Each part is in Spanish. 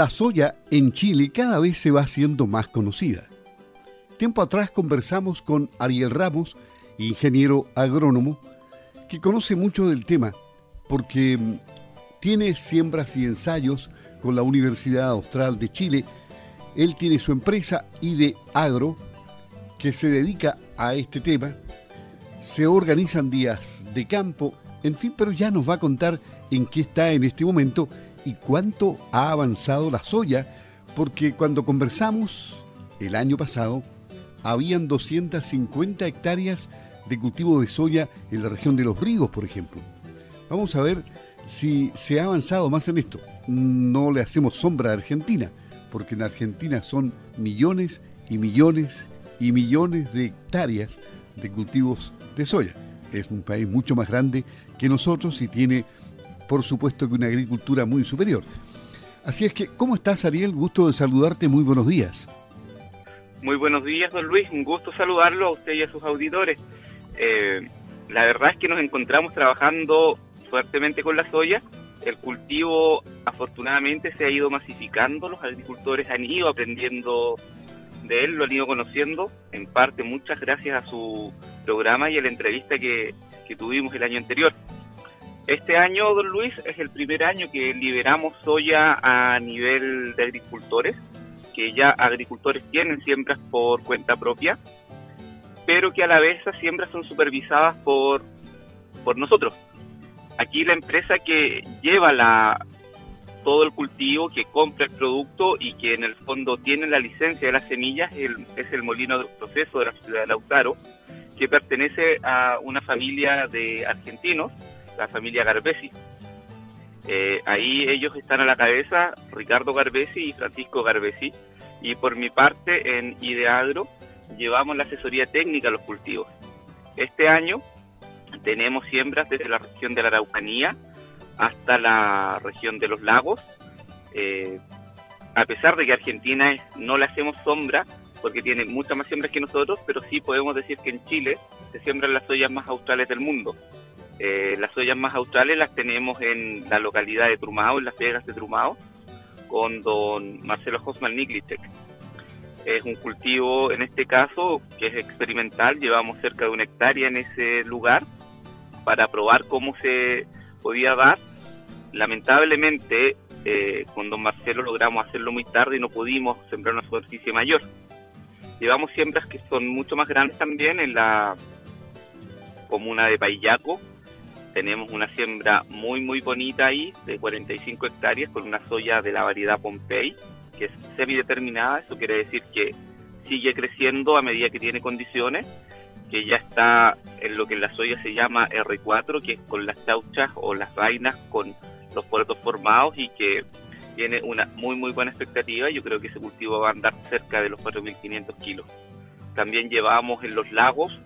La soya en Chile cada vez se va haciendo más conocida. Tiempo atrás conversamos con Ariel Ramos, ingeniero agrónomo, que conoce mucho del tema porque mm, tiene siembras y ensayos con la Universidad Austral de Chile. Él tiene su empresa IDE Agro que se dedica a este tema. Se organizan días de campo, en fin, pero ya nos va a contar en qué está en este momento y cuánto ha avanzado la soya, porque cuando conversamos el año pasado, habían 250 hectáreas de cultivo de soya en la región de los Ríos, por ejemplo. Vamos a ver si se ha avanzado más en esto. No le hacemos sombra a Argentina, porque en Argentina son millones y millones y millones de hectáreas de cultivos de soya. Es un país mucho más grande que nosotros y tiene por supuesto que una agricultura muy superior. Así es que, ¿cómo estás Ariel? Gusto de saludarte, muy buenos días. Muy buenos días, don Luis, un gusto saludarlo a usted y a sus auditores. Eh, la verdad es que nos encontramos trabajando fuertemente con la soya. El cultivo afortunadamente se ha ido masificando, los agricultores han ido aprendiendo de él, lo han ido conociendo, en parte muchas gracias a su programa y a la entrevista que, que tuvimos el año anterior. Este año, don Luis, es el primer año que liberamos soya a nivel de agricultores, que ya agricultores tienen siembras por cuenta propia, pero que a la vez esas siembras son supervisadas por, por nosotros. Aquí la empresa que lleva todo el cultivo, que compra el producto y que en el fondo tiene la licencia de las semillas es el molino de proceso de la ciudad de Lautaro, que pertenece a una familia de argentinos la familia Garbesi. Eh, ahí ellos están a la cabeza, Ricardo Garbesi y Francisco Garbesi. Y por mi parte, en Ideagro, llevamos la asesoría técnica a los cultivos. Este año tenemos siembras desde la región de la Araucanía hasta la región de los lagos. Eh, a pesar de que Argentina no le hacemos sombra, porque tiene muchas más siembras que nosotros, pero sí podemos decir que en Chile se siembran las soyas más australes del mundo. Eh, las soyas más australes las tenemos en la localidad de Trumao, en las Vegas de Trumao, con don Marcelo Hosman Niklicek. Es un cultivo, en este caso, que es experimental, llevamos cerca de una hectárea en ese lugar para probar cómo se podía dar. Lamentablemente, eh, con don Marcelo logramos hacerlo muy tarde y no pudimos sembrar una superficie mayor. Llevamos siembras que son mucho más grandes también en la comuna de Payaco, tenemos una siembra muy muy bonita ahí, de 45 hectáreas, con una soya de la variedad Pompey, que es semideterminada, eso quiere decir que sigue creciendo a medida que tiene condiciones, que ya está en lo que en la soya se llama R4, que es con las chauchas o las vainas con los puertos formados y que tiene una muy muy buena expectativa. Yo creo que ese cultivo va a andar cerca de los 4.500 kilos. También llevamos en los lagos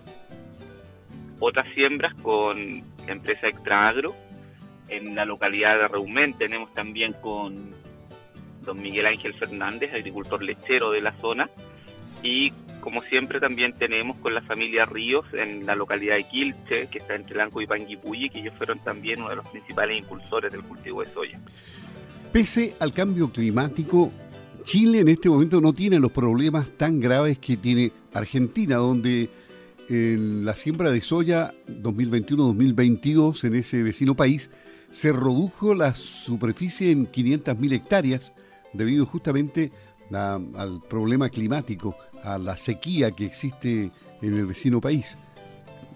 otras siembras con empresa Extra Agro. En la localidad de Reumén tenemos también con don Miguel Ángel Fernández, agricultor lechero de la zona. Y como siempre también tenemos con la familia Ríos en la localidad de Quilche, que está entre Lanco y Panguipulli, que ellos fueron también uno de los principales impulsores del cultivo de soya. Pese al cambio climático, Chile en este momento no tiene los problemas tan graves que tiene Argentina, donde en la siembra de soya 2021-2022 en ese vecino país se redujo la superficie en 500.000 hectáreas debido justamente al problema climático, a la sequía que existe en el vecino país.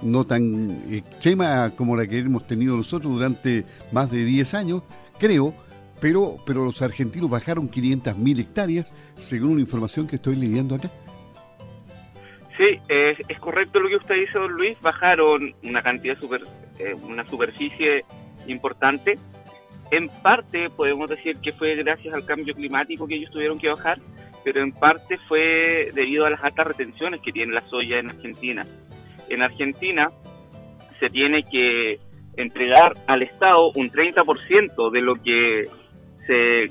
No tan extrema como la que hemos tenido nosotros durante más de 10 años, creo, pero, pero los argentinos bajaron 500.000 hectáreas, según una información que estoy leyendo acá. Sí, es, correcto lo que usted dice, don Luis. Bajaron una cantidad, super, eh, una superficie importante. En parte podemos decir que fue gracias al cambio climático que ellos tuvieron que bajar, pero en parte fue debido a las altas retenciones que tiene la soya en Argentina. En Argentina se tiene que entregar al Estado un 30% de lo que se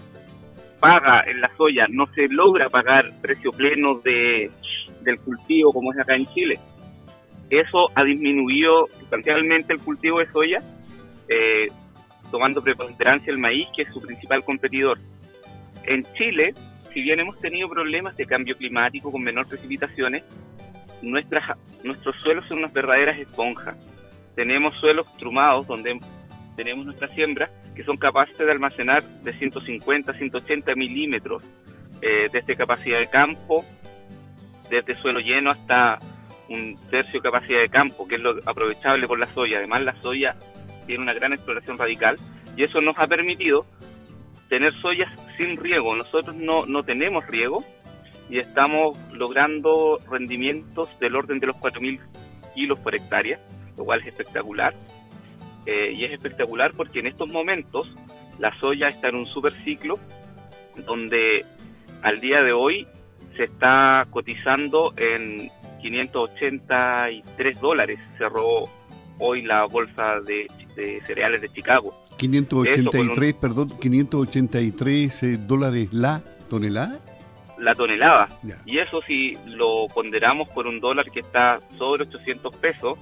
paga en la soya. No se logra pagar precio pleno de del cultivo como es acá en Chile. Eso ha disminuido sustancialmente el cultivo de soya, eh, tomando preponderancia el maíz, que es su principal competidor. en Chile, si bien hemos tenido problemas de cambio climático con menor precipitaciones, nuestras, nuestros suelos son unas verdaderas esponjas. Tenemos suelos trumados donde tenemos nuestras siembras que son capaces de almacenar de 150 a 180 milímetros eh, desde capacidad de campo, desde suelo lleno hasta un tercio capacidad de campo, que es lo aprovechable por la soya. Además, la soya tiene una gran exploración radical y eso nos ha permitido tener soyas sin riego. Nosotros no, no tenemos riego y estamos logrando rendimientos del orden de los 4.000 kilos por hectárea, lo cual es espectacular. Eh, y es espectacular porque en estos momentos la soya está en un super ciclo donde al día de hoy se está cotizando en 583 dólares. Cerró hoy la bolsa de, cereales de Chicago. 583, perdón, 583 eh, dólares la tonelada. La tonelada. Y eso si lo ponderamos por un dólar que está sobre 800 pesos,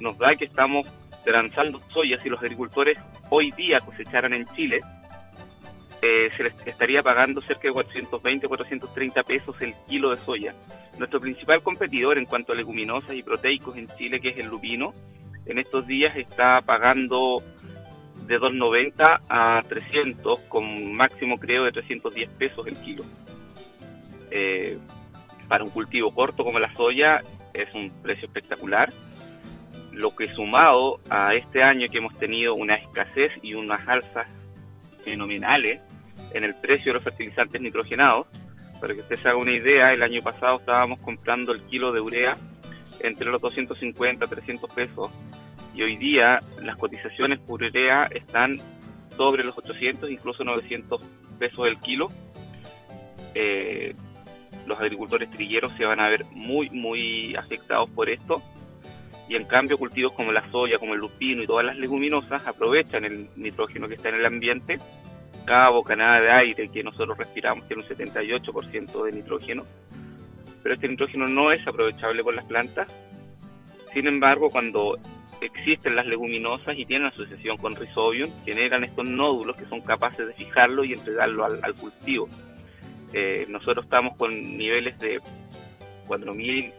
nos da que estamos transando soya si los agricultores hoy día cosecharan en Chile eh, se les estaría pagando cerca de 420 430 pesos el kilo de soya. Nuestro principal competidor en cuanto a leguminosas y proteicos en Chile, que es el lupino, en estos días está pagando de 290 a 300, con máximo creo de 310 pesos el kilo. Eh, para un cultivo corto como la soya es un precio espectacular. Lo que sumado a este año que hemos tenido una escasez y unas alzas fenomenales en el precio de los fertilizantes nitrogenados. Para que usted se haga una idea, el año pasado estábamos comprando el kilo de urea entre los 250 y 300 pesos y hoy día las cotizaciones por urea están sobre los 800, incluso 900 pesos el kilo. Eh, los agricultores trilleros se van a ver muy, muy afectados por esto. Y en cambio cultivos como la soya, como el lupino y todas las leguminosas aprovechan el nitrógeno que está en el ambiente cada bocanada de aire que nosotros respiramos tiene un 78% de nitrógeno, pero este nitrógeno no es aprovechable por las plantas. Sin embargo, cuando existen las leguminosas y tienen asociación con Rhizobium, generan estos nódulos que son capaces de fijarlo y entregarlo al, cultivo. Eh, nosotros estamos con niveles de 4.000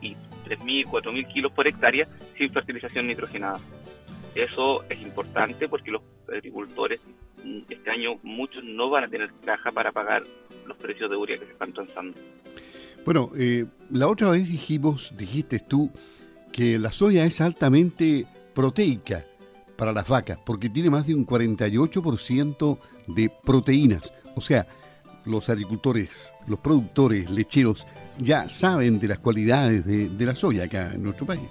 y 3.000, 4.000 kilos por hectárea sin fertilización nitrogenada. Eso es importante porque los agricultores este año muchos no van a tener caja para pagar los precios de urea que se están transando. Bueno, eh, la otra vez dijimos, dijiste tú, que la soya es altamente proteica para las vacas, porque tiene más de un 48% de proteínas. O sea, los agricultores, los productores lecheros ya saben de las cualidades de, de la soya acá en nuestro país.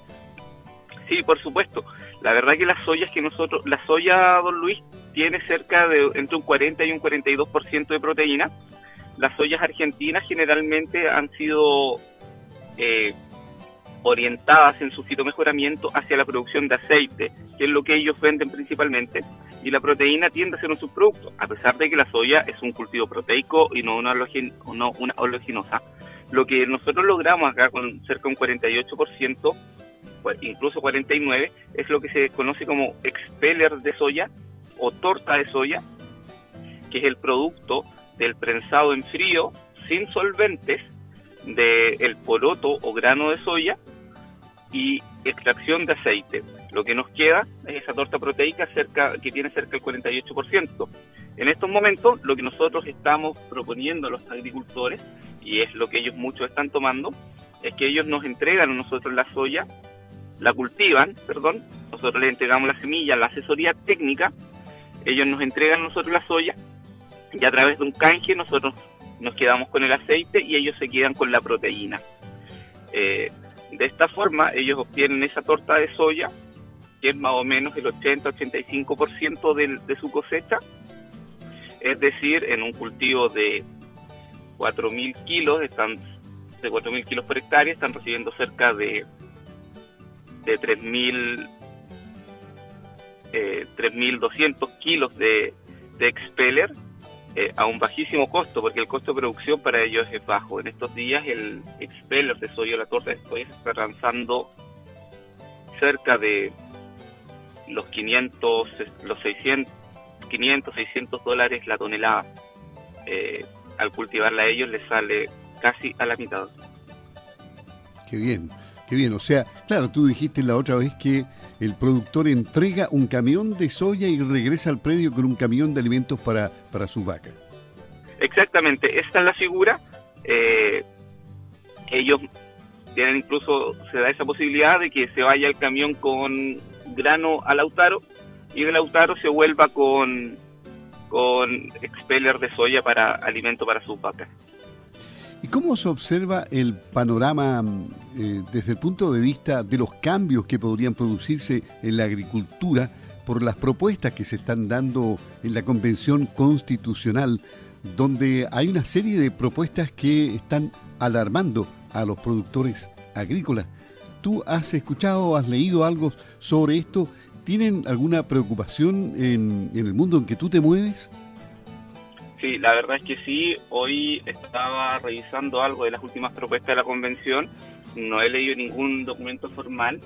Sí, por supuesto. La verdad que las soyas que nosotros, la soya, don Luis, tiene cerca de entre un 40 y un 42% de proteína. Las soyas argentinas generalmente han sido eh, orientadas en su fitomejoramiento hacia la producción de aceite, que es lo que ellos venden principalmente, y la proteína tiende a ser un subproducto, a pesar de que la soya es un cultivo proteico y no una, no una oleaginosa. Lo que nosotros logramos acá con cerca de un 48%, pues incluso 49%, es lo que se conoce como expeller de soya, o torta de soya, que es el producto del prensado en frío sin solventes del el poroto o grano de soya y extracción de aceite. Lo que nos queda es esa torta proteica cerca, que tiene cerca del 48%. En estos momentos, lo que nosotros estamos proponiendo a los agricultores, y es lo que ellos muchos están tomando, es que ellos nos entregan a nosotros la soya, la cultivan, perdón, nosotros les entregamos la semilla, la asesoría técnica, ellos nos entregan a nosotros la soya y a través de un canje nosotros nos quedamos con el aceite y ellos se quedan con la proteína. Eh, de esta forma ellos obtienen esa torta de soya, que es más o menos el 80-85% de, de su cosecha, es decir, en un cultivo de 4.000 kilos, están de 4.000 kilos por hectárea, están recibiendo cerca de, de 3.000 eh, 3.200 kilos de, de expeller eh, a un bajísimo costo, porque el costo de producción para ellos es bajo. En estos días el expeller de soya, la torta de soya, se está lanzando cerca de los 500, los 600, 500, 600 dólares la tonelada. eh, al cultivarla a ellos les sale casi a la mitad. Qué bien, qué bien. O sea, claro, tú dijiste la otra vez que el productor entrega un camión de soya y regresa al predio con un camión de alimentos para, para su vaca. Exactamente, esta es la figura. Eh, ellos tienen incluso, se da esa posibilidad de que se vaya el camión con grano al Lautaro y el Lautaro se vuelva con, con expeller de soya para alimento para sus vacas. ¿Y cómo se observa el panorama eh, desde el punto de vista de los cambios que podrían producirse en la agricultura por las propuestas que se están dando en la Convención Constitucional, donde hay una serie de propuestas que están alarmando a los productores agrícolas? ¿Tú has escuchado, has leído algo sobre esto? ¿Tienen alguna preocupación en el mundo en que tú te mueves? Sí, la verdad es que sí. Hoy estaba revisando algo de las últimas propuestas de la convención. No he leído ningún documento formal,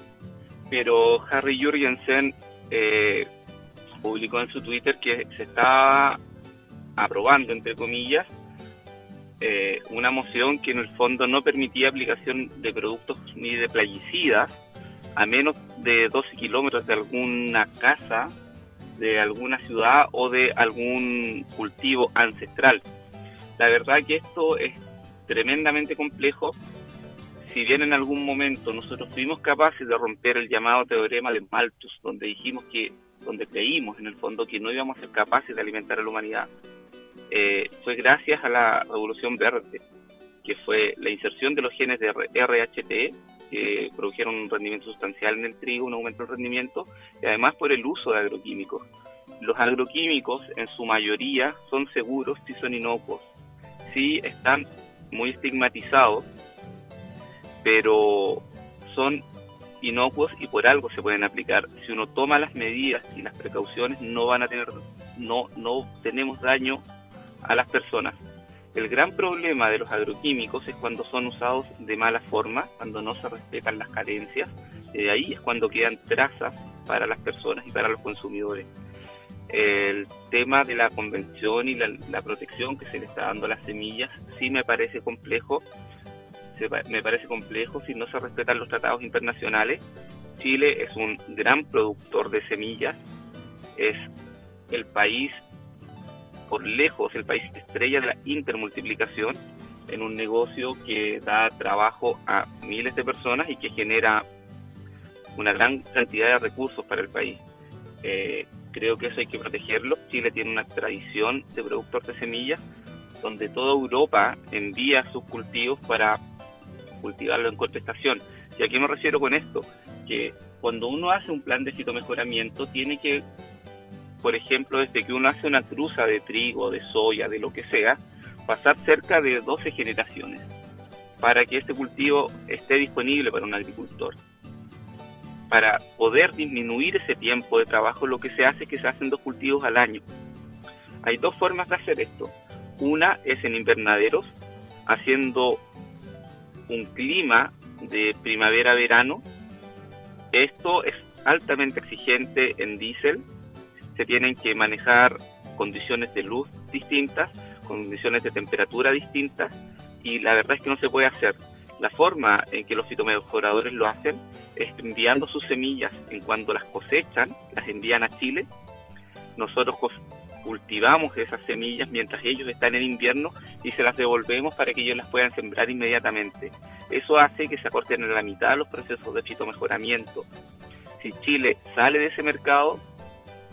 pero Harry Jurgensen eh, publicó en su Twitter que se está aprobando, entre comillas, eh, una moción que en el fondo no permitía aplicación de productos ni de plaguicidas a menos de 12 kilómetros de alguna casa de alguna ciudad o de algún cultivo ancestral. La verdad que esto es tremendamente complejo. Si bien en algún momento nosotros fuimos capaces de romper el llamado teorema de Malthus, donde dijimos que, donde creímos en el fondo que no íbamos a ser capaces de alimentar a la humanidad, eh, fue gracias a la revolución verde, que fue la inserción de los genes de RHT que produjeron un rendimiento sustancial en el trigo, un aumento del rendimiento, y además por el uso de agroquímicos. Los agroquímicos en su mayoría son seguros si son inocuos, sí están muy estigmatizados, pero son inocuos y por algo se pueden aplicar. Si uno toma las medidas y las precauciones, no van a tener, no, no tenemos daño a las personas. El gran problema de los agroquímicos es cuando son usados de mala forma, cuando no se respetan las carencias, de ahí es cuando quedan trazas para las personas y para los consumidores. El tema de la convención y la, protección que se le está dando a las semillas sí me parece complejo, me parece complejo si no se respetan los tratados internacionales. Chile es un gran productor de semillas, es el país por lejos el país estrella de la intermultiplicación en un negocio que da trabajo a miles de personas y que genera una gran cantidad de recursos para el país. Eh, creo que eso hay que protegerlo. Chile tiene una tradición de productor de semillas donde toda Europa envía sus cultivos para cultivarlo en contestación. ¿Y a qué me refiero con esto? Que cuando uno hace un plan de fitomejoramiento tiene que por ejemplo, desde que uno hace una cruza de trigo, de soya, de lo que sea, pasar cerca de 12 generaciones para que este cultivo esté disponible para un agricultor. Para poder disminuir ese tiempo de trabajo, lo que se hace es que se hacen dos cultivos al año. Hay dos formas de hacer esto. Una es en invernaderos, haciendo un clima de primavera-verano. Esto es altamente exigente en diésel se tienen que manejar condiciones de luz distintas, condiciones de temperatura distintas, y la verdad es que no se puede hacer. La forma en que los fitomejoradores lo hacen es enviando sus semillas en cuando las cosechan, las envían a Chile. Nosotros cultivamos esas semillas mientras ellos están en invierno y se las devolvemos para que ellos las puedan sembrar inmediatamente. Eso hace que se acorten a la mitad los procesos de fitomejoramiento. Si Chile sale de ese mercado,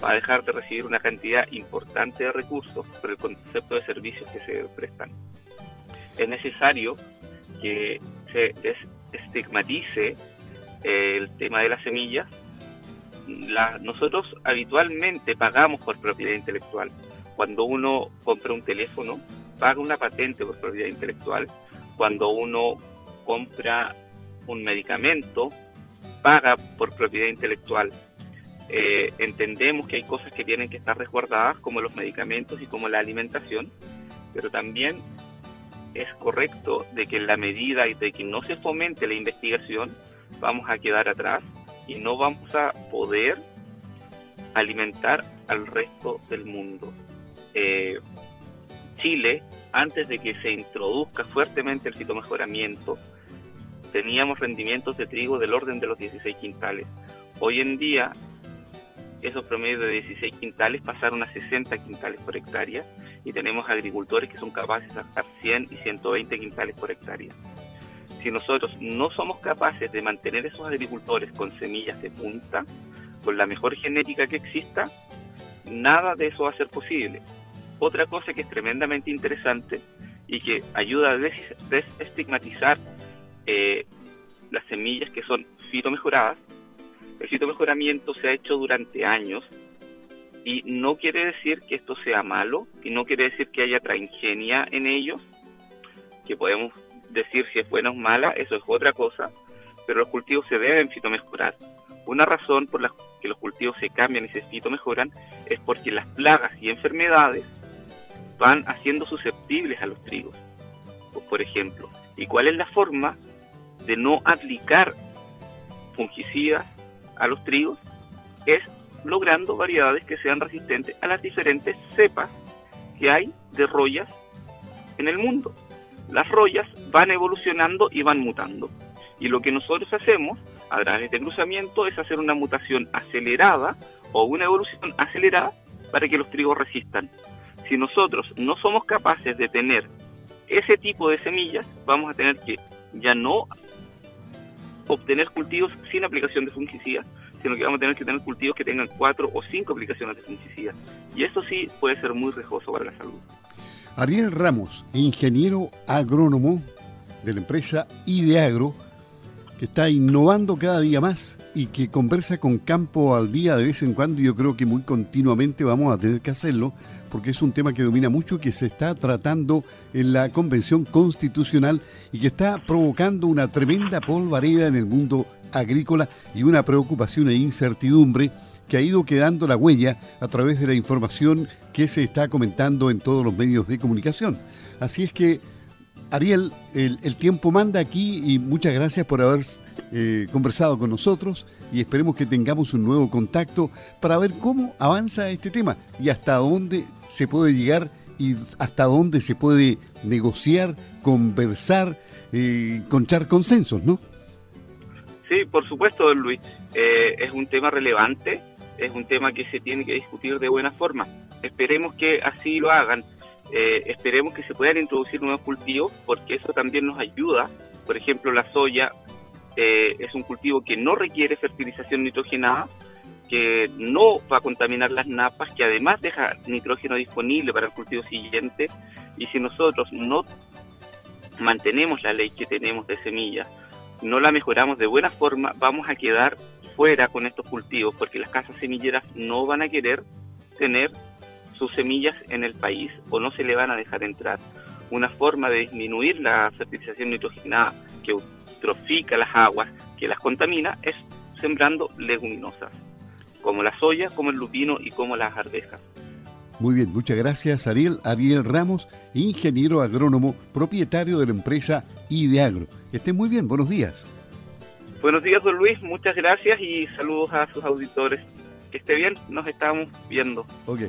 va a dejar de recibir una cantidad importante de recursos por el concepto de servicios que se prestan. Es necesario que se estigmatice eh, el tema de las semillas. nosotros habitualmente pagamos por propiedad intelectual. Cuando uno compra un teléfono, paga una patente por propiedad intelectual. Cuando uno compra un medicamento, paga por propiedad intelectual eh, entendemos que hay cosas que tienen que estar resguardadas, como los medicamentos y como la alimentación, pero también es correcto de que en la medida de que no se fomente la investigación, vamos a quedar atrás y no vamos a poder alimentar al resto del mundo. Eh, Chile, antes de que se introduzca fuertemente el fitomejoramiento, teníamos rendimientos de trigo del orden de los 16 quintales. Hoy en día, esos promedios de 16 quintales pasaron a 60 quintales por hectárea y tenemos agricultores que son capaces de sacar 100 y 120 quintales por hectárea. Si nosotros no somos capaces de mantener esos agricultores con semillas de punta, con la mejor genética que exista, nada de eso va a ser posible. Otra cosa que es tremendamente interesante y que ayuda a desestigmatizar eh, las semillas que son fitomejoradas. El fitomejoramiento se ha hecho durante años y no quiere decir que esto sea malo y no quiere decir que haya transgenia en ellos, que podemos decir si es buena o mala, eso es otra cosa, pero los cultivos se deben fitomejorar. Una razón por la que los cultivos se cambian y se fitomejoran es porque las plagas y enfermedades van haciendo susceptibles a los trigos, por ejemplo. ¿Y cuál es la forma de no aplicar fungicidas a los trigos es logrando variedades que sean resistentes a las diferentes cepas que hay de rollas en el mundo. Las rollas van evolucionando y van mutando. Y lo que nosotros hacemos a través de cruzamiento es hacer una mutación acelerada o una evolución acelerada para que los trigos resistan. Si nosotros no somos capaces de tener ese tipo de semillas, vamos a tener que ya no obtener cultivos sin aplicación de fungicidas, sino que vamos a tener que tener cultivos que tengan cuatro o cinco aplicaciones de fungicidas. Y eso sí puede ser muy riesgoso para la salud. Ariel Ramos, ingeniero agrónomo de la empresa Ideagro, está innovando cada día más y que conversa con campo al día de vez en cuando. Yo creo que muy continuamente vamos a tener que hacerlo porque es un tema que domina mucho, que se está tratando en la Convención Constitucional y que está provocando una tremenda polvareda en el mundo agrícola y una preocupación e incertidumbre que ha ido quedando la huella a través de la información que se está comentando en todos los medios de comunicación. Así es que Ariel, el, tiempo manda aquí y muchas gracias por haber eh, conversado con nosotros y esperemos que tengamos un nuevo contacto para ver cómo avanza este tema y hasta dónde se puede llegar y hasta dónde se puede negociar, conversar, eh, conchar consensos, ¿no? Sí, por supuesto, don Luis. Eh, es un tema relevante, es un tema que se tiene que discutir de buena forma. Esperemos que así lo hagan. Eh, esperemos que se puedan introducir nuevos cultivos porque eso también nos ayuda. Por ejemplo, la soya eh, es un cultivo que no requiere fertilización nitrogenada, que no va a contaminar las napas, que además deja nitrógeno disponible para el cultivo siguiente. Y si nosotros no mantenemos la ley que tenemos de semillas, no la mejoramos de buena forma, vamos a quedar fuera con estos cultivos porque las casas semilleras no van a querer tener sus semillas en el país o no se le van a dejar entrar. Una forma de disminuir la fertilización nitrogenada que eutrofica las aguas, que las contamina, es sembrando leguminosas, como la soya, como el lupino y como las arvejas. Muy bien, muchas gracias Ariel. Ariel Ramos, ingeniero agrónomo, propietario de la empresa Ideagro. Que esté muy bien, buenos días. Buenos días, don Luis, muchas gracias y saludos a sus auditores. Que esté bien, nos estamos viendo. Ok.